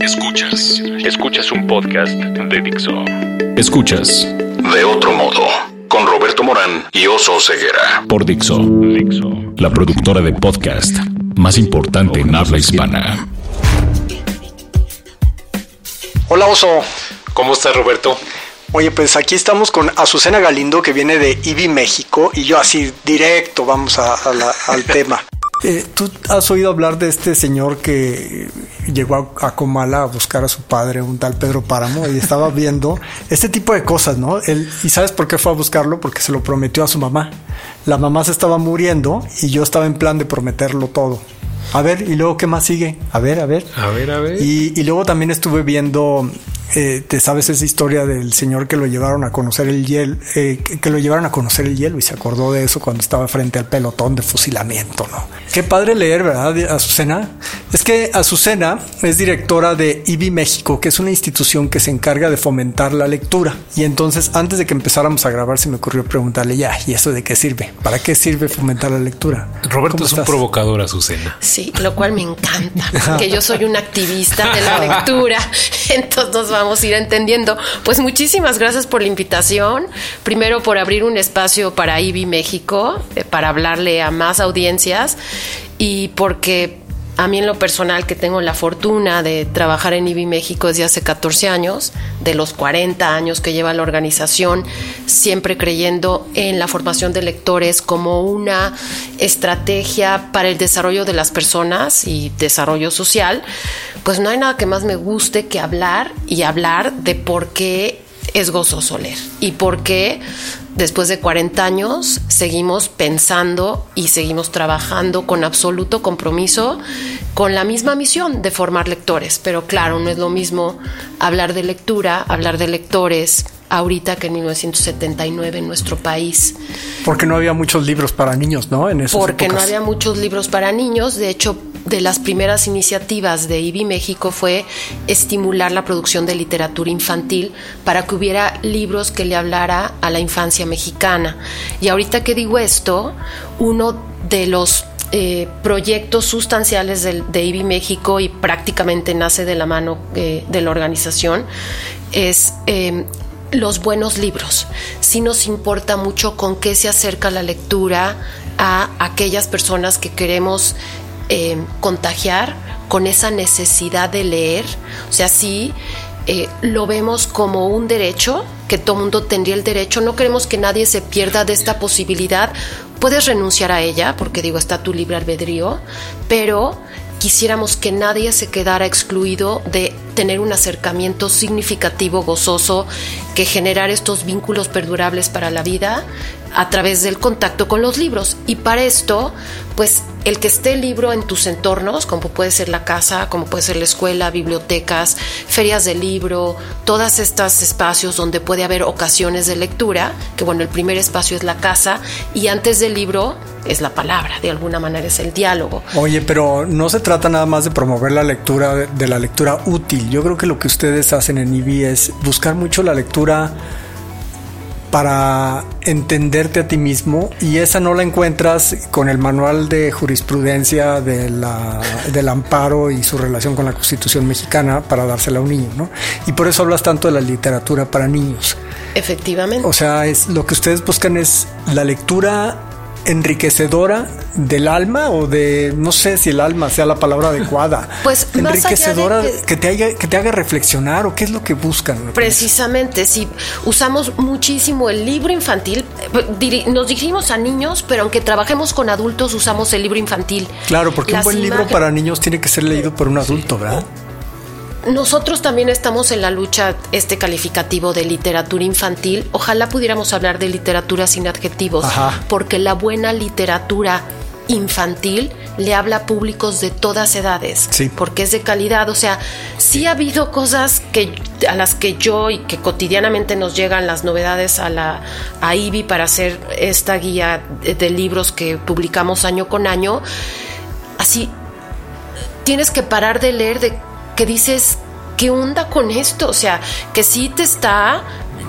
Escuchas. Escuchas un podcast de Dixo. Escuchas. De otro modo. Con Roberto Morán y Oso Ceguera. Por Dixo. Dixo. La productora de podcast más importante en habla hispana. Hola Oso. ¿Cómo estás, Roberto? Oye, pues aquí estamos con Azucena Galindo que viene de IBI México y yo así directo vamos a, a la- al tema. Eh, ¿Tú has oído hablar de este señor que llegó a, a Comala a buscar a su padre, un tal Pedro Páramo, y estaba viendo este tipo de cosas, ¿no? Él, ¿Y sabes por qué fue a buscarlo? Porque se lo prometió a su mamá. La mamá se estaba muriendo y yo estaba en plan de prometerlo todo. A ver, ¿y luego qué más sigue? A ver, a ver. A ver, a ver. Y, y luego también estuve viendo, eh, te sabes esa historia del señor que lo llevaron a conocer el hielo, eh, que, que lo llevaron a conocer el hielo y se acordó de eso cuando estaba frente al pelotón de fusilamiento, ¿no? Qué padre leer, ¿verdad, Azucena? Es que Azucena es directora de IBI México, que es una institución que se encarga de fomentar la lectura. Y entonces, antes de que empezáramos a grabar, se me ocurrió preguntarle ya, ¿y eso de qué sirve? ¿Para qué sirve fomentar la lectura? Roberto ¿Cómo es un provocador, Azucena. Sí, lo cual me encanta, porque yo soy una activista de la lectura, entonces nos vamos a ir entendiendo. Pues muchísimas gracias por la invitación, primero por abrir un espacio para IBI México, eh, para hablarle a más audiencias y porque a mí en lo personal que tengo la fortuna de trabajar en IBI México desde hace 14 años, de los 40 años que lleva la organización, siempre creyendo en la formación de lectores como una estrategia para el desarrollo de las personas y desarrollo social, pues no hay nada que más me guste que hablar y hablar de por qué es gozoso leer y por qué después de 40 años seguimos pensando y seguimos trabajando con absoluto compromiso con la misma misión de formar lectores. Pero claro, no es lo mismo hablar de lectura, hablar de lectores ahorita que en 1979 en nuestro país. Porque no había muchos libros para niños, ¿no? En Porque no había muchos libros para niños. De hecho, de las primeras iniciativas de IBI México fue estimular la producción de literatura infantil para que hubiera libros que le hablara a la infancia mexicana. Y ahorita que digo esto, uno de los eh, proyectos sustanciales del- de, IBI México y prácticamente nace de la mano eh, de la organización es eh, los buenos libros. Sí nos importa mucho con qué se acerca la lectura a aquellas personas que queremos eh, contagiar con esa necesidad de leer. O sea, sí eh, lo vemos como un derecho, que todo mundo tendría el derecho. No queremos que nadie se pierda de esta posibilidad. Puedes renunciar a ella, porque digo, está tu libre albedrío, pero quisiéramos que nadie se quedara excluido de tener un acercamiento significativo, gozoso, que generar estos vínculos perdurables para la vida a través del contacto con los libros. Y para esto, pues el que esté el libro en tus entornos, como puede ser la casa, como puede ser la escuela, bibliotecas, ferias de libro, todas estos espacios donde puede haber ocasiones de lectura, que bueno, el primer espacio es la casa y antes del libro es la palabra, de alguna manera es el diálogo. Oye, pero no se trata nada más de promover la lectura, de la lectura útil. Yo creo que lo que ustedes hacen en IBI es buscar mucho la lectura para entenderte a ti mismo y esa no la encuentras con el manual de jurisprudencia de la- del amparo y su relación con la Constitución mexicana para dársela a un niño, ¿no? Y por eso hablas tanto de la literatura para niños. Efectivamente. O sea, es lo que ustedes buscan es la lectura enriquecedora del alma o de no sé si el alma sea la palabra adecuada. Pues, de enriquecedora que- que te haga que te haga reflexionar o qué es lo que buscan. Precisamente, si usamos muchísimo el libro infantil, nos dirigimos a niños, pero aunque trabajemos con adultos, usamos el libro infantil. Claro, porque Las un buen libro para niños tiene que ser leído por un adulto, ¿verdad? Nosotros también estamos en la lucha, este calificativo de literatura infantil. Ojalá pudiéramos hablar de literatura sin adjetivos, Ajá. porque la buena literatura infantil le habla a públicos de todas edades, Sí. porque es de calidad. O sea, sí ha habido cosas que a las que yo y que cotidianamente nos llegan las novedades a la a IBI para hacer esta guía de, de libros que publicamos año con año. Así tienes que parar de leer de que dices, ¿qué onda con esto? O sea, que sí te está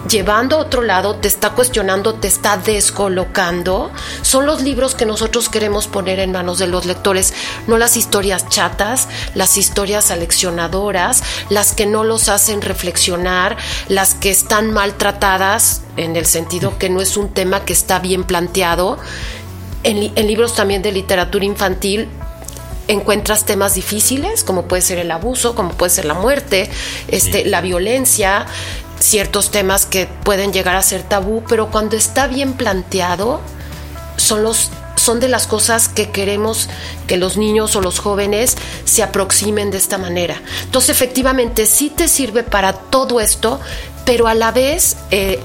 llevando a otro lado, te está cuestionando, te está descolocando, son los libros que nosotros queremos poner en manos de los lectores, no las historias chatas, las historias aleccionadoras, las que no los hacen reflexionar, las que están maltratadas, en el sentido que no es un tema que está bien planteado. En, libros también de literatura infantil encuentras temas difíciles, como puede ser el abuso, como puede ser la muerte, este, la violencia, ciertos temas que pueden llegar a ser tabú, pero cuando está bien planteado, son los son de las cosas que queremos que los niños o los jóvenes se aproximen de esta manera. Entonces, efectivamente, sí te sirve para todo esto, pero a la vez, eh,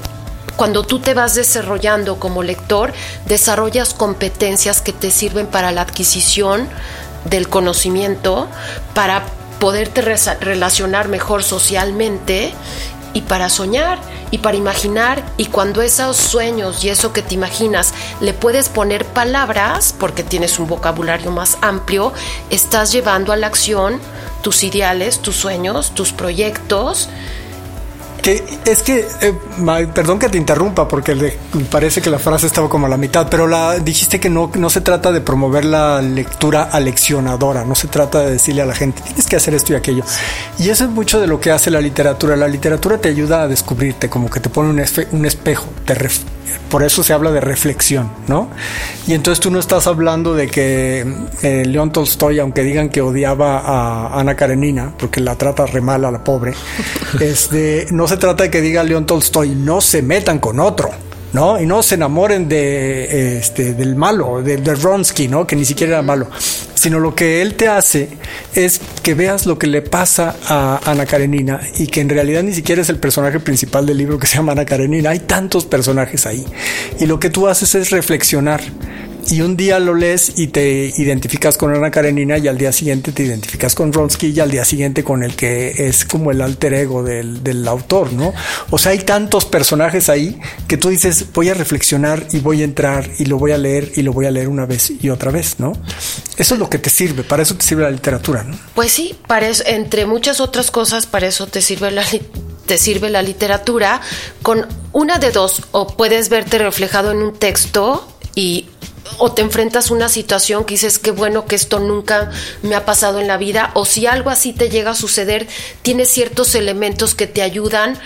cuando tú te vas desarrollando como lector, desarrollas competencias que te sirven para la adquisición del conocimiento, para poderte relacionar mejor socialmente y para soñar y para imaginar. Y cuando esos sueños y eso que te imaginas le puedes poner palabras porque tienes un vocabulario más amplio, estás llevando a la acción tus ideales, tus sueños, tus proyectos que es que, eh, perdón que te interrumpa porque parece que la frase estaba como a la mitad, pero la dijiste que no, no se trata de promover la lectura aleccionadora, no se trata de decirle a la gente, tienes que hacer esto y aquello. Y eso es mucho de lo que hace la literatura. La literatura te ayuda a descubrirte, como que te pone un, un espejo, te, por eso se habla de reflexión, ¿no? Y entonces tú no estás hablando de que eh, León Tolstoy, aunque digan que odiaba a Ana Karenina, porque la trata re mal a la pobre, este, no se trata de que diga León Tolstoy, no se metan con otro. ¿No? Y no se enamoren de, este, del malo, de, de Ronsky, ¿no? Que ni siquiera era malo. Sino lo que él te hace es que veas lo que le pasa a Ana Karenina y que en realidad ni siquiera es el personaje principal del libro que se llama Ana Karenina. Hay tantos personajes ahí. Y lo que tú haces es reflexionar y un día lo lees y te identificas con Ana Karenina y al día siguiente te identificas con Ronsky y al día siguiente con el que es como el alter ego del, del, autor, ¿no? O sea, hay tantos personajes ahí que tú dices, voy a reflexionar y voy a entrar y lo voy a leer y lo voy a leer una vez y otra vez, ¿no? Eso es lo que te sirve, para eso te sirve la literatura, ¿no? Pues sí, para entre muchas otras cosas, para eso te sirve la te sirve la literatura con una de dos, o puedes verte reflejado en un texto y o te enfrentas a una situación que dices, qué bueno que esto nunca me ha pasado en la vida, o si algo así te llega a suceder, tienes ciertos elementos que te ayudan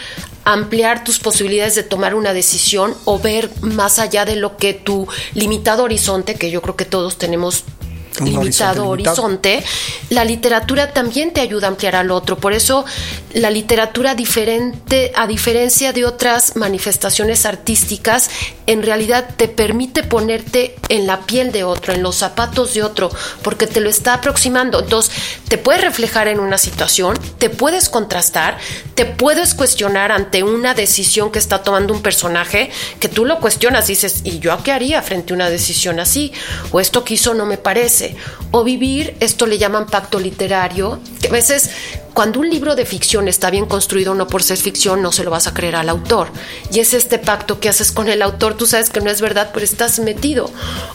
a ampliar tus posibilidades de tomar una decisión o ver más allá de lo que tu limitado horizonte, que yo creo que todos tenemos limitado horizonte, la literatura también te ayuda a ampliar al otro. Por eso la literatura diferente, a diferencia de otras manifestaciones artísticas, en realidad te permite ponerte en la piel de otro, en los zapatos de otro, porque te lo está aproximando. Entonces, te puedes reflejar en una situación, te puedes contrastar, te puedes cuestionar ante una decisión que está tomando un personaje, que tú lo cuestionas, dices, ¿y yo qué haría frente a una decisión así? O esto que hizo no me parece. O vivir, esto le llaman pacto literario, que a veces cuando un libro de ficción está bien construido, no por ser ficción, no se lo vas a creer al autor. Y es este pacto que haces con el autor, tú sabes que no es verdad, pero estás metido.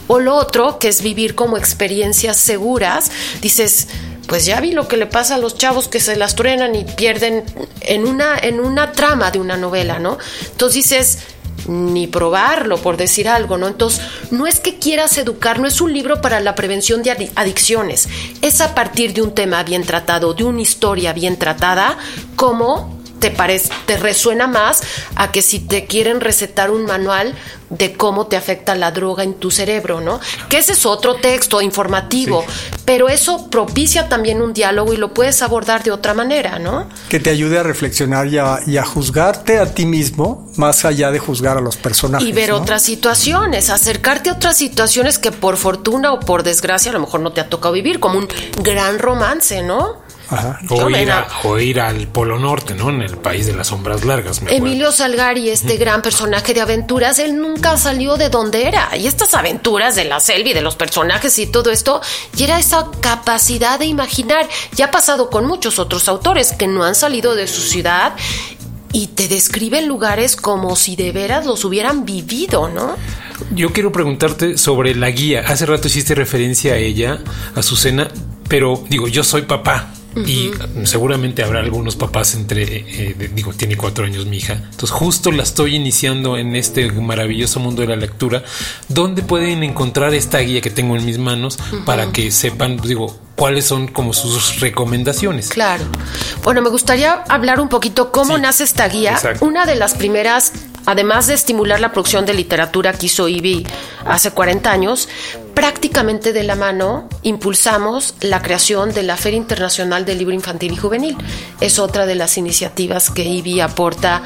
O lo otro, que es vivir como experiencias seguras, dices, pues ya vi lo que le pasa a los chavos que se las truenan y pierden en una, en una trama de una novela, ¿no? Entonces dices, ni probarlo, por decir algo, ¿no? Entonces, no es que quieras educar, no es un libro para la prevención de adicciones, es a partir de un tema bien tratado, de una historia bien tratada, como te parece, te resuena más a que si te quieren recetar un manual de cómo te afecta la droga en tu cerebro, ¿no? Que ese es otro texto informativo, pero eso propicia también un diálogo y lo puedes abordar de otra manera, ¿no? Que te ayude a reflexionar y a, juzgarte a ti mismo más allá de juzgar a los personajes. Y ver otras situaciones, acercarte a otras situaciones que por fortuna o por desgracia a lo mejor no te ha tocado vivir, como un gran romance, ¿no? O, ir al Polo Norte, ¿no? En el país de las sombras largas. Emilio Salgari, este gran personaje de aventuras, él nunca salió de donde era. Y estas aventuras de la selva y de los personajes y todo esto, y era esa capacidad de imaginar. Ya ha pasado con muchos otros autores que no han salido de su ciudad y te describen lugares como si de veras los hubieran vivido, ¿no? Yo quiero preguntarte sobre la guía. Hace rato hiciste referencia a ella, a Susana, pero digo, yo soy papá Y seguramente habrá algunos papás entre, eh, digo, tiene cuatro años mi hija. Entonces justo la estoy iniciando en este maravilloso mundo de la lectura, donde pueden encontrar esta guía que tengo en mis manos para que sepan, digo, cuáles son como sus recomendaciones. Claro. Bueno, me gustaría hablar un poquito cómo nace esta guía. Una de las primeras además de estimular la producción de literatura que hizo IBI hace 40 años, prácticamente de la mano impulsamos la creación de la Feria Internacional del Libro Infantil y Juvenil. Es otra de las iniciativas que IBI aporta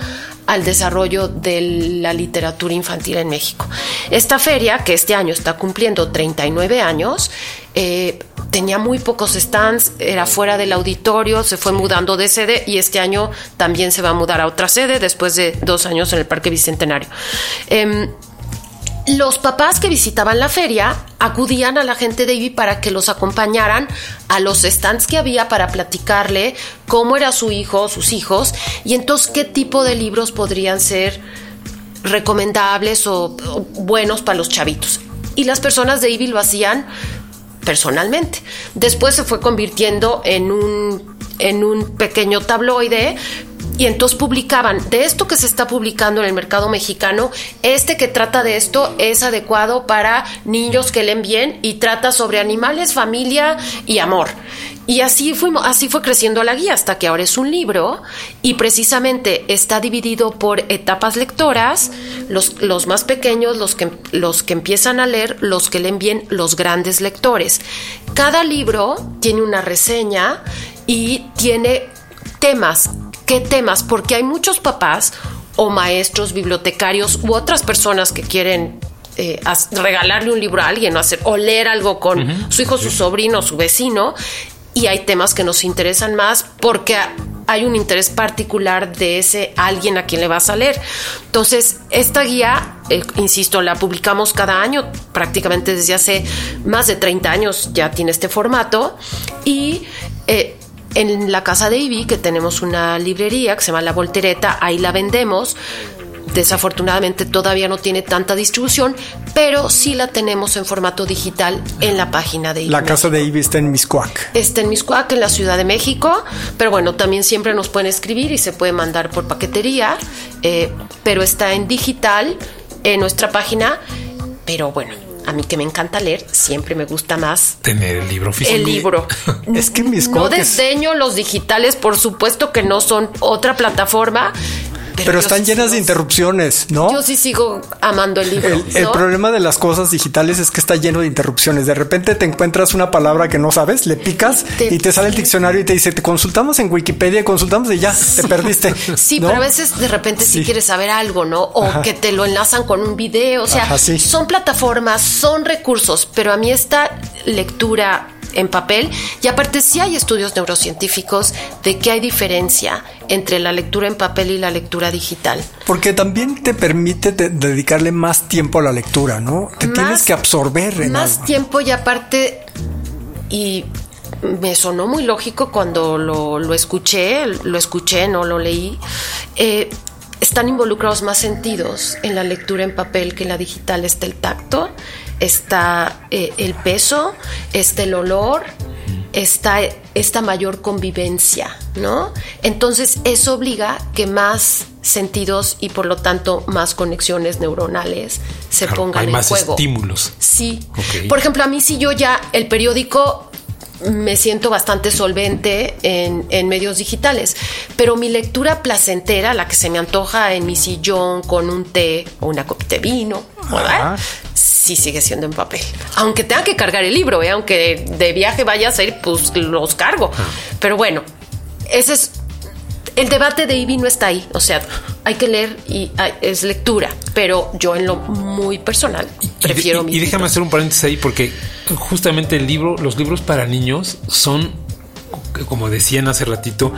al desarrollo de la literatura infantil en México. Esta feria, que este año está cumpliendo 39 años, eh, tenía muy pocos stands, era fuera del auditorio, se fue mudando de sede y este año también se va a mudar a otra sede después de dos años en el Parque Bicentenario. Em, los papás que visitaban la feria acudían a la gente de IBI para que los acompañaran a los stands que había para platicarle cómo era su hijo, sus hijos, y entonces qué tipo de libros podrían ser recomendables o, o buenos para los chavitos. Y las personas de IBI lo hacían personalmente. Después se fue convirtiendo en un, en un pequeño tabloide y entonces publicaban de esto que se está publicando en el mercado mexicano, este que trata de esto es adecuado para niños que leen bien y trata sobre animales, familia y amor. Y así fuimos, así fue creciendo la guía hasta que ahora es un libro y precisamente está dividido por etapas lectoras, los, los más pequeños, los que, los que empiezan a leer, los que leen bien, los grandes lectores. Cada libro tiene una reseña y tiene temas ¿Qué temas? Porque hay muchos papás o maestros, bibliotecarios u otras personas que quieren eh, regalarle un libro a alguien o, hacer, o leer algo con su hijo, su sobrino, su vecino. Y hay temas que nos interesan más porque hay un interés particular de ese alguien a quien le vas a leer. Entonces, esta guía, eh, insisto, la publicamos cada año, prácticamente desde hace más de 30 años ya tiene este formato. Y eh, en la casa de Ivy, que tenemos una librería que se llama La Voltereta, ahí la vendemos. Desafortunadamente todavía no tiene tanta distribución, pero sí la tenemos en formato digital en la página de Ivy. La casa de Ivy está en Miscuac. Está en Miscuac, en la Ciudad de México, pero bueno, también siempre nos pueden escribir y se puede mandar por paquetería, eh, pero está en digital en nuestra página, pero bueno, a mí que me encanta leer, siempre me gusta más tener el libro físico. El libro. es que mis No desdeño los digitales, por supuesto que no son otra plataforma, pero, están llenas de interrupciones, ¿no? Yo sí sigo amando el libro. El, problema de las cosas digitales es que está lleno de interrupciones. De repente te encuentras una palabra que no sabes, le picas y te sale el diccionario y te dice, te consultamos en Wikipedia, consultamos y ya, te perdiste. Sí, pero a veces de repente sí. quieres saber algo, ¿no? O que te lo enlazan con un video. O sea, son plataformas, son recursos, pero a mí esta lectura en papel y aparte sí hay estudios neurocientíficos de que hay diferencia entre la lectura en papel y la lectura digital. Porque también te permite dedicarle más tiempo a la lectura, ¿no? Te tienes que absorber. En más tiempo y aparte, y me sonó muy lógico cuando lo, escuché, lo escuché, no lo leí. Eh, están involucrados más sentidos en la lectura en papel que en la digital. Está el tacto, está eh, el peso, está el olor, está esta mayor convivencia, ¿no? Entonces eso obliga que más sentidos y por lo tanto más conexiones neuronales se pongan hay en más juego. estímulos. Sí. Por ejemplo, a mí si yo ya el periódico me siento bastante solvente en, medios digitales, pero mi lectura placentera, la que se me antoja en mi sillón con un té o una copita de vino, sí sigue siendo en papel. Aunque tenga que cargar el libro, ¿eh? aunque de viaje vaya a ir, pues los cargo. Ah. Pero bueno, ese es el debate de Ivy no está ahí, o sea, hay que leer y es lectura, pero yo en lo muy personal prefiero y, y, y déjame hacer un paréntesis ahí porque justamente el libro, los libros para niños son como decían hace ratito,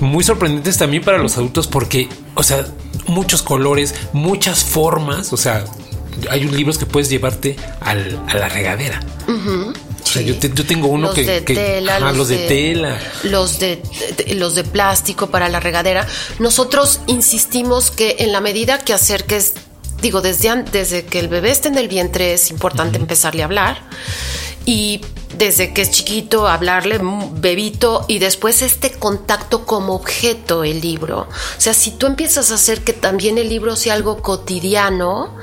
muy sorprendentes también para los adultos porque, o sea, muchos colores, muchas formas, o sea, hay libros que puedes llevarte al, a la regadera. Yo, tengo uno que, de tela, los, de, tela, los de, los de plástico para la regadera. Nosotros insistimos que en la medida que acerques, digo, desde desde que el bebé esté en el vientre es importante empezarle a hablar y desde que es chiquito, hablarle bebito y después este contacto como objeto el libro. O sea, si tú empiezas a hacer que también el libro sea algo cotidiano,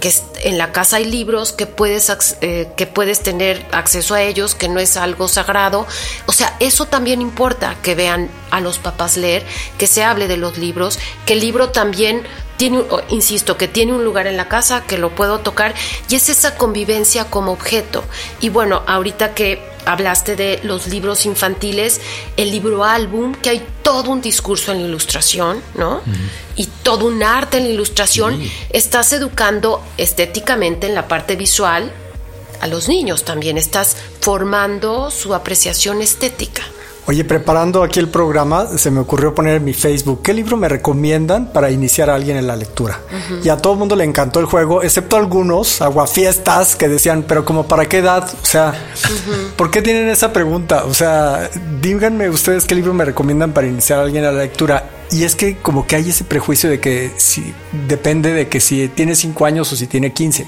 que en la casa hay libros que puedes, eh, que puedes tener acceso a ellos, que no es algo sagrado. O sea, eso también importa, que vean a los papás leer, que se hable de los libros, que el libro también tiene, insisto, que tiene un lugar en la casa, que lo puedo tocar, y es esa convivencia como objeto. Y bueno, ahorita que hablaste de los libros infantiles, el libro álbum, que hay todo un discurso en la ilustración, ¿no? Y todo un arte en la ilustración, estás educando estéticamente en la parte visual a los niños también, estás formando su apreciación estética. Oye, preparando aquí el programa, se me ocurrió poner en mi Facebook, ¿qué libro me recomiendan para iniciar a alguien en la lectura? Y a todo el mundo le encantó el juego, excepto algunos aguafiestas que decían, pero como para qué edad? O sea, ¿por qué tienen esa pregunta? O sea, díganme ustedes qué libro me recomiendan para iniciar a alguien en la lectura. Y es que como que hay ese prejuicio de que si depende de que si tiene 5 años o si tiene 15.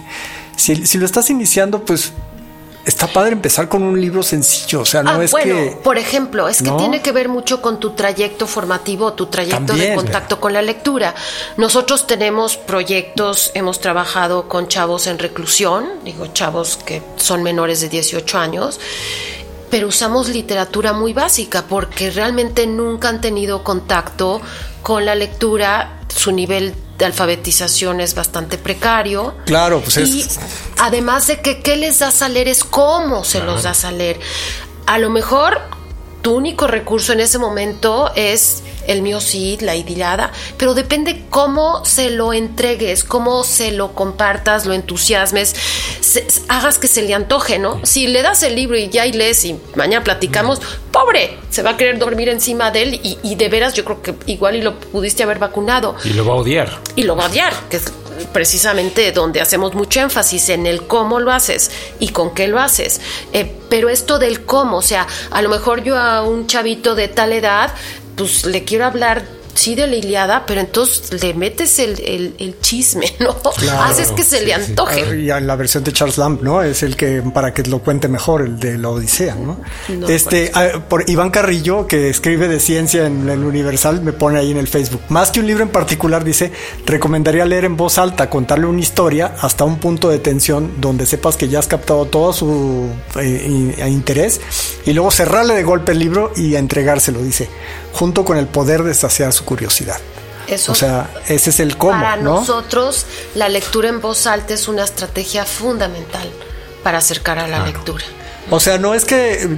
Si, si lo estás iniciando, pues está padre empezar con un libro sencillo, o sea, no ah, es bueno, que... Por ejemplo, es que tiene que ver mucho con tu trayecto formativo, tu trayecto de contacto con la lectura. Nosotros tenemos proyectos, hemos trabajado con chavos en reclusión, digo chavos que son menores de 18 años, pero usamos literatura muy básica porque realmente nunca han tenido contacto con la lectura, su nivel alfabetización es bastante precario. Claro, pues y además de que qué les das a leer es cómo se los das a leer. A lo mejor tu único recurso en ese momento es el mío sí, la idilada, pero depende cómo se lo entregues, cómo se lo compartas, lo entusiasmes, hagas que se le antoje, ¿no? Si le das el libro y ya y lees y mañana platicamos, pobre, se va a querer dormir encima de él y, y de veras yo creo que igual y lo pudiste haber vacunado. Y lo va a odiar. Y lo va a odiar, que es precisamente donde hacemos mucho énfasis en el cómo lo haces y con qué lo haces. Eh, pero esto del cómo, o sea, a lo mejor yo a un chavito de tal edad, pues le quiero hablar sí de la Iliada, pero entonces le metes el, el, chisme, ¿no? Haces que se le antoje. Y la versión de Charles Lamb, ¿no? Es el que, para que lo cuente mejor, el de la Odisea, ¿no? este, ah, por Iván Carrillo, que escribe de ciencia en el Universal, me pone ahí en el Facebook. Más que un libro en particular, dice, recomendaría leer en voz alta, contarle una historia hasta un punto de tensión donde sepas que ya has captado todo su eh, interés y luego cerrarle de golpe el libro y entregárselo, dice, junto con el poder de saciar su curiosidad. Eso, o sea, ese es el cómo. Para nosotros, la lectura en voz alta es una estrategia fundamental para acercar a la lectura. O sea, no es que,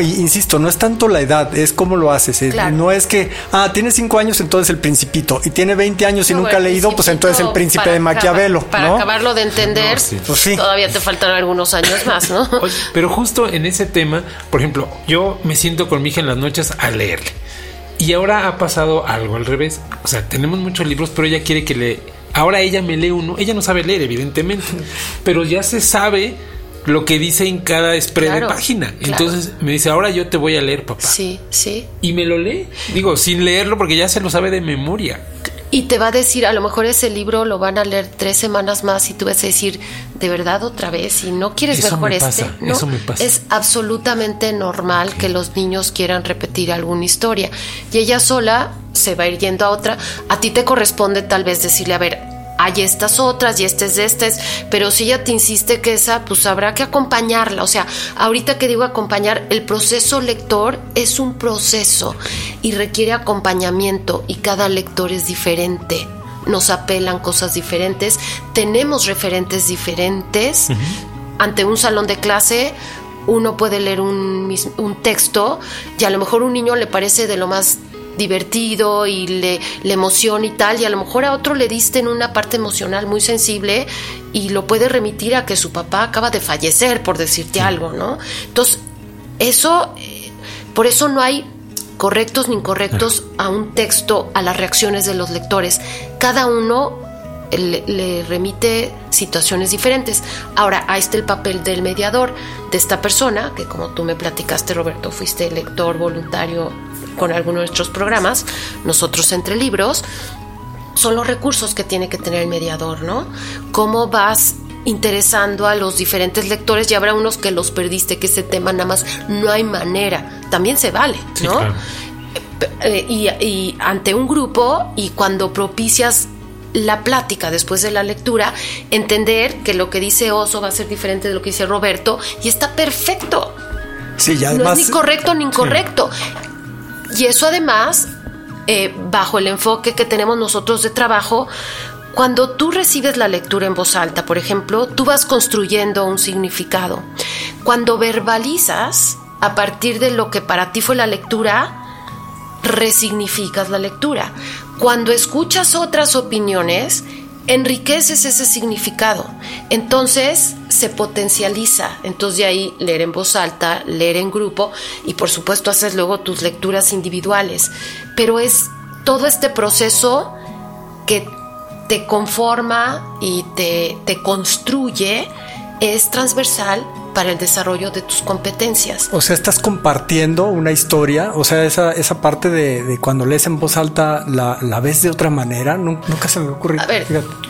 insisto, no es tanto la edad, es cómo lo haces. No es que, ah, tiene cinco años, entonces el principito, y tiene 20 años y nunca ha leído, pues entonces el príncipe de Maquiavelo. para acabarlo de entender, pues todavía te faltan algunos años más, ¿no? pero justo en ese tema, por ejemplo, yo me siento con mi hija en las noches a leerle. Y ahora ha pasado algo al revés. O sea, tenemos muchos libros, pero ella quiere que le... Ahora ella me lee uno. Ella no sabe leer, evidentemente. Pero ya se sabe lo que dice en cada spread de página. Entonces me dice, ahora yo te voy a leer, papá. Sí, sí. Y me lo lee. Digo, sin leerlo porque ya se lo sabe de memoria. Y te va a decir, a lo mejor ese libro lo van a leer tres semanas más y tú vas a decir, de verdad otra vez, y no quieres ver por este. No, eso me pasa. Es absolutamente normal que los niños quieran repetir alguna historia. Y ella sola se va a ir yendo a otra. A ti te corresponde tal vez decirle, a ver, hay estas otras y este es estas, pero si ella te insiste que esa, pues habrá que acompañarla. O sea, ahorita que digo acompañar, el proceso lector es un proceso y requiere acompañamiento y cada lector es diferente. Nos apelan cosas diferentes, tenemos referentes diferentes. Ante un salón de clase, uno puede leer un, un texto y a lo mejor un niño le parece de lo más divertido y le, emociona y tal, y a lo mejor a otro le diste en una parte emocional muy sensible y lo puede remitir a que su papá acaba de fallecer, por decirte algo, ¿no? Entonces, eso, eh, por eso no hay correctos ni incorrectos a un texto, a las reacciones de los lectores. Cada uno le, le, remite situaciones diferentes. Ahora, ahí está el papel del mediador, de esta persona, que como tú me platicaste, Roberto, fuiste lector voluntario con alguno de nuestros programas, nosotros entre libros, son los recursos que tiene que tener el mediador, ¿no? ¿Cómo vas interesando a los diferentes lectores y habrá unos que los perdiste, que ese tema nada más no hay manera. También se vale, ¿no? Eh, y, y ante un grupo y cuando propicias la plática después de la lectura, entender que lo que dice Oso va a ser diferente de lo que dice Roberto y está perfecto. Sí, ya no es ni correcto ni incorrecto. Y eso además, eh, bajo el enfoque que tenemos nosotros de trabajo, cuando tú recibes la lectura en voz alta, por ejemplo, tú vas construyendo un significado. Cuando verbalizas, a partir de lo que para ti fue la lectura, resignificas la lectura. Cuando escuchas otras opiniones, enriqueces ese significado. Entonces se potencializa. Entonces de ahí leer en voz alta, leer en grupo y por supuesto haces luego tus lecturas individuales. Pero es todo este proceso que te conforma y te, te construye, es transversal para el desarrollo de tus competencias. O sea, estás compartiendo una historia, o sea, esa, esa parte de, cuando lees en voz alta la, la, ves de otra manera, nunca se me ocurrió. A ver,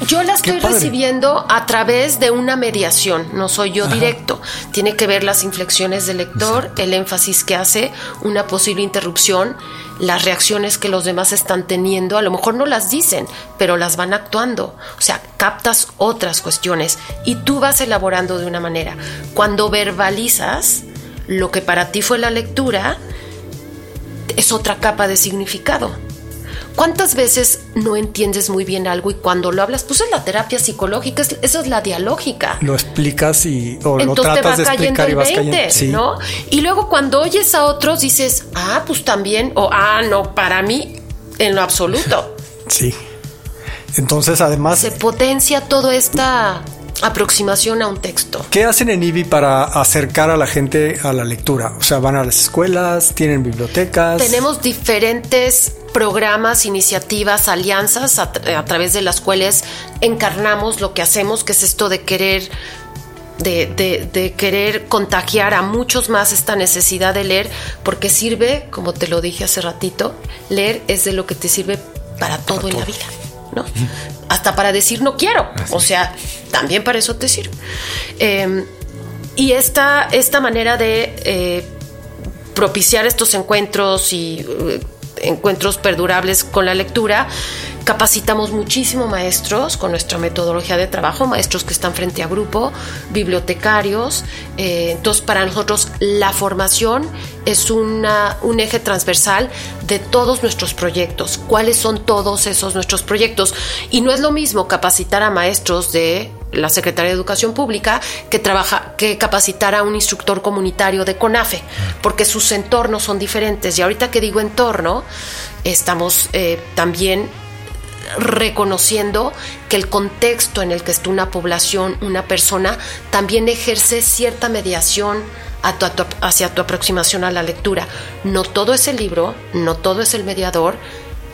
yo la estoy recibiendo a través de una mediación, no soy yo directo. Tiene que ver las inflexiones del lector, el énfasis que hace, una posible interrupción las reacciones que los demás están teniendo, a lo mejor no las dicen, pero las van actuando. O sea, captas otras cuestiones y tú vas elaborando de una manera. Cuando verbalizas lo que para ti fue la lectura, es otra capa de significado. ¿Cuántas veces no entiendes muy bien algo y cuando lo hablas, pues es la terapia psicológica, esa es la dialógica. Lo explicas y o lo tratas de explicar y vas cayendo. ¿no? Y luego cuando oyes a otros dices, ah, pues también, o ah, no, para mí, en lo absoluto. Sí. Entonces, además. Se potencia toda esta aproximación a un texto. ¿Qué hacen en IBI para acercar a la gente a la lectura? O sea, van a las escuelas, tienen bibliotecas. Tenemos diferentes programas, iniciativas, alianzas a, través de las cuales encarnamos lo que hacemos, que es esto de querer de, de, querer contagiar a muchos más esta necesidad de leer, porque sirve, como te lo dije hace ratito, leer es de lo que te sirve para todo en la vida. Hasta para decir no quiero. O sea, también para eso te sirve. Em, y esta, esta manera de eh, propiciar estos encuentros y eh, encuentros perdurables con la lectura Capacitamos muchísimo maestros con nuestra metodología de trabajo, maestros que están frente a grupo, bibliotecarios. Eh, entonces, para nosotros la formación es una, un eje transversal de todos nuestros proyectos. ¿Cuáles son todos esos nuestros proyectos? Y no es lo mismo capacitar a maestros de la Secretaría de Educación Pública que trabaja que capacitar a un instructor comunitario de CONAFE, porque sus entornos son diferentes. Y ahorita que digo entorno, estamos eh, también reconociendo que el contexto en el que está una población, una persona, también ejerce cierta mediación hacia tu aproximación a la lectura. No todo es el libro, no todo es el mediador,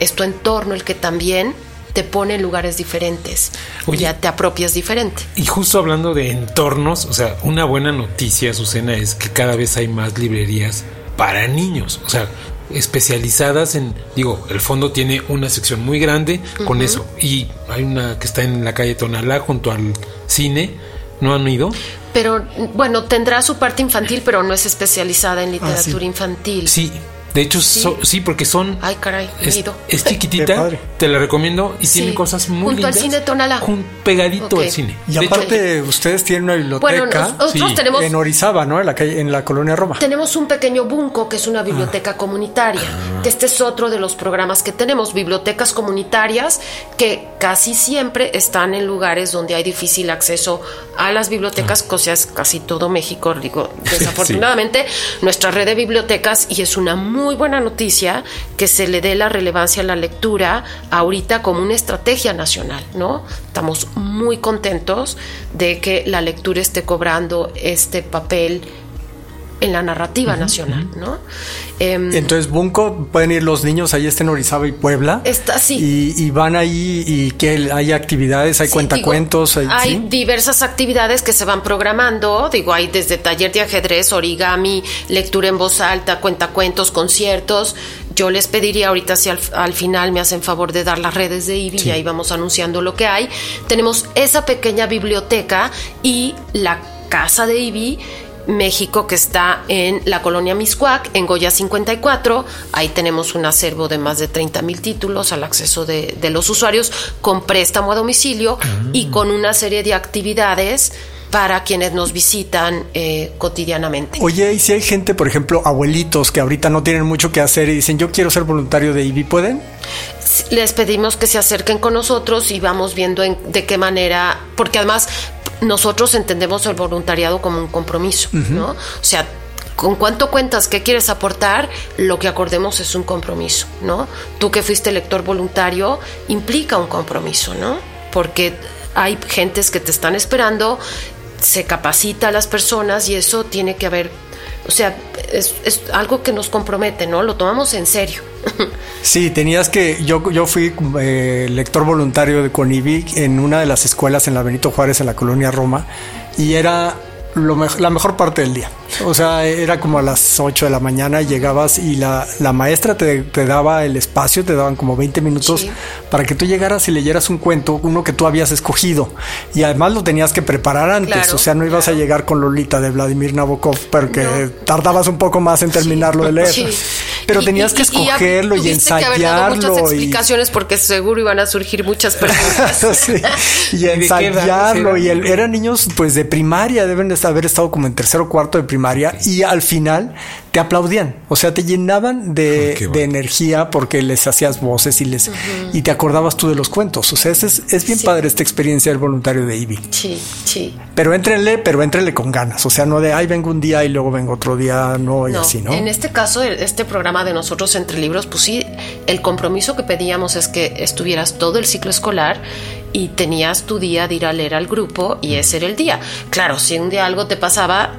es tu entorno el que también te pone en lugares diferentes. ya te apropias diferente. Y justo hablando de entornos, o sea, una buena noticia, Susana, es que cada vez hay más librerías para niños. O sea, especializadas en, digo, el fondo tiene una sección muy grande con eso y hay una que está en la calle Tonalá junto al cine. ¿No han ido? Pero bueno, tendrá su parte infantil, pero no es especializada en ah, literatura infantil. Sí, de hecho, sí, porque son. Ay, caray, es, es chiquitita. Te la recomiendo y tiene cosas muy Junto lindas. al cine Tonala. pegadito al cine. Y aparte, ustedes tienen una biblioteca tenemos, en Orizaba, ¿no? En la, calle, en la colonia Roma. Tenemos un pequeño bunco que es una biblioteca ah. comunitaria. Que este es otro de los programas que tenemos. Bibliotecas comunitarias que casi siempre están en lugares donde hay difícil acceso a las bibliotecas, ah. es casi todo México. Digo, desafortunadamente, nuestra red de bibliotecas y es una muy muy buena noticia que se le dé la relevancia a la lectura ahorita como una estrategia nacional, ¿no? Estamos muy contentos de que la lectura esté cobrando este papel en la narrativa nacional, ¿no? Em, Entonces, Bunco, pueden ir los niños, ahí está en Orizaba y Puebla. Está, sí. Y, van ahí y que hay actividades, hay cuentacuentos. hay, diversas actividades que se van programando, digo, hay desde taller de ajedrez, origami, lectura en voz alta, cuentacuentos, conciertos. Yo les pediría ahorita si al, final me hacen favor de dar las redes de IBI y ahí vamos anunciando lo que hay. Tenemos esa pequeña biblioteca y la casa de IBI México, que está en la colonia Miscuac, en Goya 54. Ahí tenemos un acervo de más de 30 mil títulos al acceso de, los usuarios con préstamo a domicilio y con una serie de actividades para quienes nos visitan eh, cotidianamente. Oye, y si hay gente, por ejemplo, abuelitos que ahorita no tienen mucho que hacer y dicen, yo quiero ser voluntario de IBI, ¿pueden? Les pedimos que se acerquen con nosotros y vamos viendo de qué manera, porque además nosotros entendemos el voluntariado como un compromiso, ¿no? O sea, con cuánto cuentas, qué quieres aportar, lo que acordemos es un compromiso, ¿no? Tú que fuiste lector voluntario, implica un compromiso, ¿no? Porque hay gentes que te están esperando, se capacita a las personas y eso tiene que haber, o sea, es, es algo que nos compromete, ¿no? Lo tomamos en serio. Sí, tenías que. Yo, yo fui eh, lector voluntario de Conivic en una de las escuelas en la Benito Juárez, en la colonia Roma, y era la mejor parte del día. O sea, era como a las 8 de la mañana, llegabas y la, la maestra te, te, daba el espacio, te daban como 20 minutos para que tú llegaras y leyeras un cuento, uno que tú habías escogido. Y además lo tenías que preparar antes, o sea, no ibas a llegar con Lolita de Vladimir Nabokov, porque tardabas un poco más en terminarlo de leer. Pero tenías que escogerlo y, ensayarlo. muchas explicaciones porque seguro iban a surgir muchas preguntas. y ensayarlo. Y eran niños pues de primaria, deben de haber estado como en tercero o cuarto de primaria y al final te aplaudían, o sea, te llenaban de, energía porque les hacías voces y les y te acordabas tú de los cuentos. O sea, es, es bien padre esta experiencia del voluntario de IBI. Sí, sí. Pero éntrenle, pero éntrenle con ganas. O sea, no de ay vengo un día y luego vengo otro día, no, y así, ¿no? En este caso, este programa de nosotros entre libros, pues sí, el compromiso que pedíamos es que estuvieras todo el ciclo escolar y tenías tu día de ir a leer al grupo y ese era el día. Claro, si un día algo te pasaba,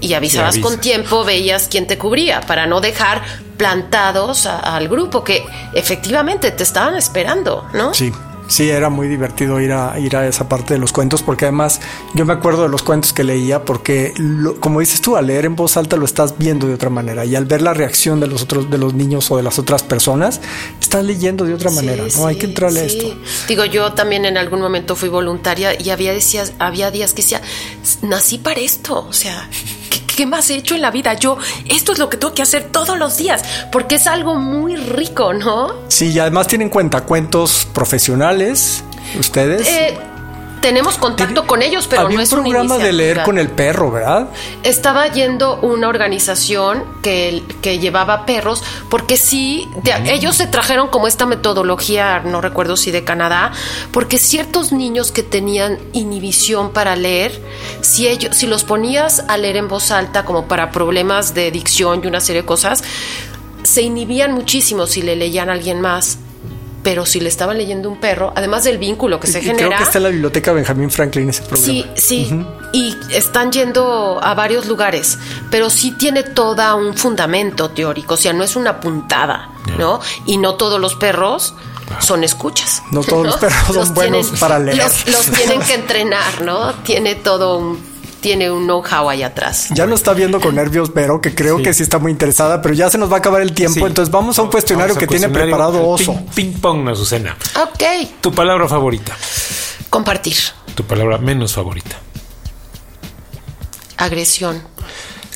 y avisabas con tiempo, veías quién te cubría para no dejar plantados al grupo que efectivamente te estaban esperando, ¿no? Sí. Sí, era muy divertido ir a ir a esa parte de los cuentos porque además yo me acuerdo de los cuentos que leía porque como dices tú, al leer en voz alta lo estás viendo de otra manera y al ver la reacción de los otros de los niños o de las otras personas, estás leyendo de otra manera, no hay que entrarle a esto. Digo, yo también en algún momento fui voluntaria y había decías, había días que decía, nací para esto, o sea, ¿qué más he hecho en la vida? Yo, esto es lo que tengo que hacer todos los días, porque es algo muy rico, ¿no? Sí, y además tienen cuenta cuentos profesionales, ustedes. Eh, tenemos contacto con ellos, pero no es un programa de leer con el perro, ¿verdad? Estaba yendo una organización que, que llevaba perros, porque sí, ellos se trajeron como esta metodología, no recuerdo si de Canadá, porque ciertos niños que tenían inhibición para leer, si ellos, si los ponías a leer en voz alta, como para problemas de dicción y una serie de cosas, se inhibían muchísimo si le leían a alguien más pero si le estaba leyendo un perro, además del vínculo que se genera. Creo que está en la biblioteca Benjamín Franklin ese programa. Sí, sí. Y están yendo a varios lugares, pero sí tiene toda un fundamento teórico, o sea, no es una puntada, ¿no? Y no todos los perros son escuchas. No todos los perros son buenos para leer. los tienen que entrenar, ¿no? Tiene todo un tiene un know-how ahí atrás. Ya lo está viendo con nervios, pero que creo que sí está muy interesada, pero ya se nos va a acabar el tiempo, entonces vamos a un cuestionario que tiene preparado Oso. Ping, pong, Azucena. Ok. Tu palabra favorita. Compartir. Tu palabra menos favorita. Agresión.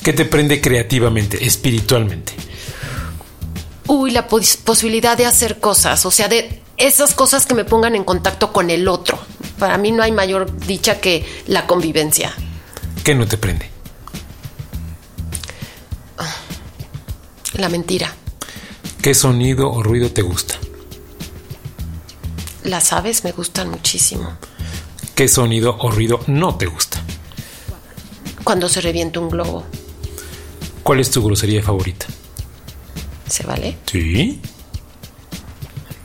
¿Qué te prende creativamente, espiritualmente? Uy, la posibilidad de hacer cosas, o sea, de esas cosas que me pongan en contacto con el otro. Para mí no hay mayor dicha que la convivencia. ¿Qué no te prende? La mentira. ¿Qué sonido o ruido te gusta? Las aves me gustan muchísimo. ¿Qué sonido o ruido no te gusta? Cuando se revienta un globo. ¿Cuál es tu grosería favorita? ¿Se vale? Sí.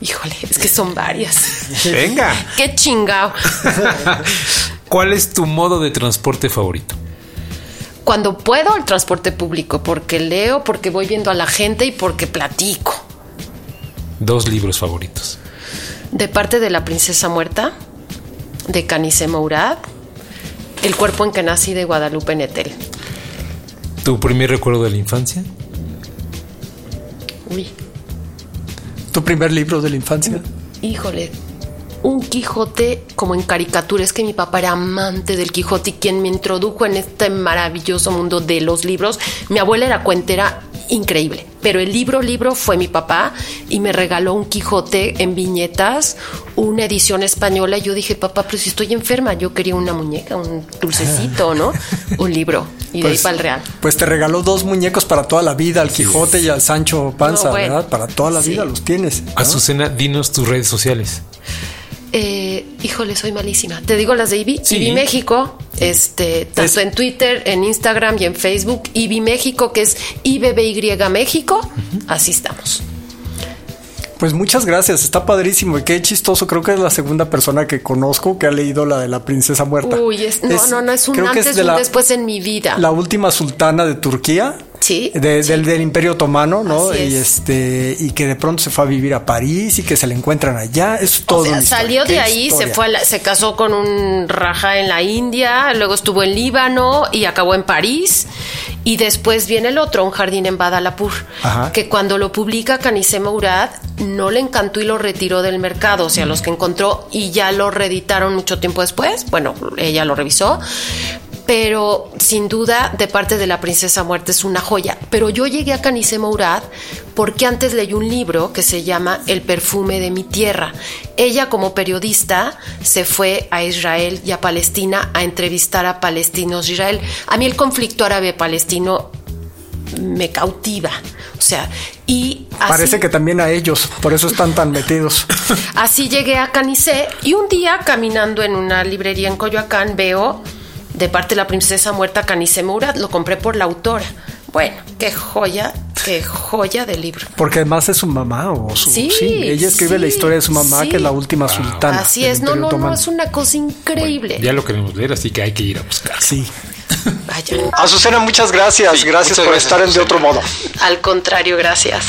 Híjole, es que son varias. Venga. Qué chingao. ¿Cuál es tu modo de transporte favorito? Cuando puedo, el transporte público, porque leo, porque voy viendo a la gente y porque platico. Dos libros favoritos. De parte de la princesa muerta, de Canice Mourad, El cuerpo en que nací de Guadalupe Netel. ¿Tu primer recuerdo de la infancia? Uy. ¿Tu primer libro de la infancia? Híjole, un Quijote como en caricatura. Es que mi papá era amante del Quijote y quien me introdujo en este maravilloso mundo de los libros. Mi abuela era cuentera increíble, pero el libro libro fue mi papá y me regaló un Quijote en viñetas, una edición española. Y yo dije, papá, pero si estoy enferma, yo quería una muñeca, un dulcecito, ¿no? un libro. Y de ahí Pues- para el real. Pues te regaló dos muñecos para toda la vida, al Quijote y al Sancho Panza, No, bueno. ¿verdad? Para toda la Sí. vida los tienes. ¿no? Azucena, dinos tus redes sociales. Eh, híjole, soy malísima. Te digo las de IBI. Sí. IBI México, este, tanto Es- en Twitter, en Instagram y en Facebook. IBI México, que es IBBY México. Así estamos. Pues muchas gracias, está padrísimo y qué chistoso. Creo que es la segunda persona que conozco que ha leído la de la princesa muerta. Uy, es- no, no, no, es un creo que antes de y un la- después en mi vida. La última sultana de Turquía. Sí, de- sí. Del, del Imperio Otomano, ¿no? Así Y es. este, y que de pronto se fue a vivir a París y que se le encuentran allá. Es todo. O sea, salió de ahí, se fue, a la- se casó con un raja en la India, luego estuvo en Líbano y acabó en París. Y después viene el otro, un jardín en Badalapur, Ajá. que cuando lo publica Canice Mourad no le encantó y lo retiró del mercado. O sea, los que encontró y ya lo reeditaron mucho tiempo después. Bueno, ella lo revisó. Pero sin duda, de parte de la Princesa Muerte es una joya. Pero yo llegué a Canice Mourad porque antes leí un libro que se llama El perfume de mi tierra. Ella, como periodista, se fue a Israel y a Palestina a entrevistar a palestinos de Israel. A mí el conflicto árabe-palestino me cautiva. O sea, y así, Parece que también a ellos, por eso están tan metidos. así llegué a Canicé y un día caminando en una librería en Coyoacán veo de parte de la princesa muerta Canicé Mourad, lo compré por la autora. Bueno, qué joya, qué joya de libro. Porque además es su mamá o su. Sí, ella escribe sí, la historia de su mamá, sí. que es la última sultana. Así es, no, no, no, es una cosa increíble. Ya lo queremos leer, así que hay que ir a buscar. Sí. Vaya. Azucena, muchas gracias. gracias muchas por gracias, estar en De Otro Modo. Al contrario, gracias.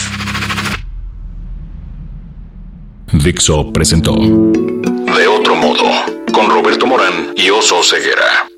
Dixo presentó De otro modo con Roberto Morán y Oso Ceguera.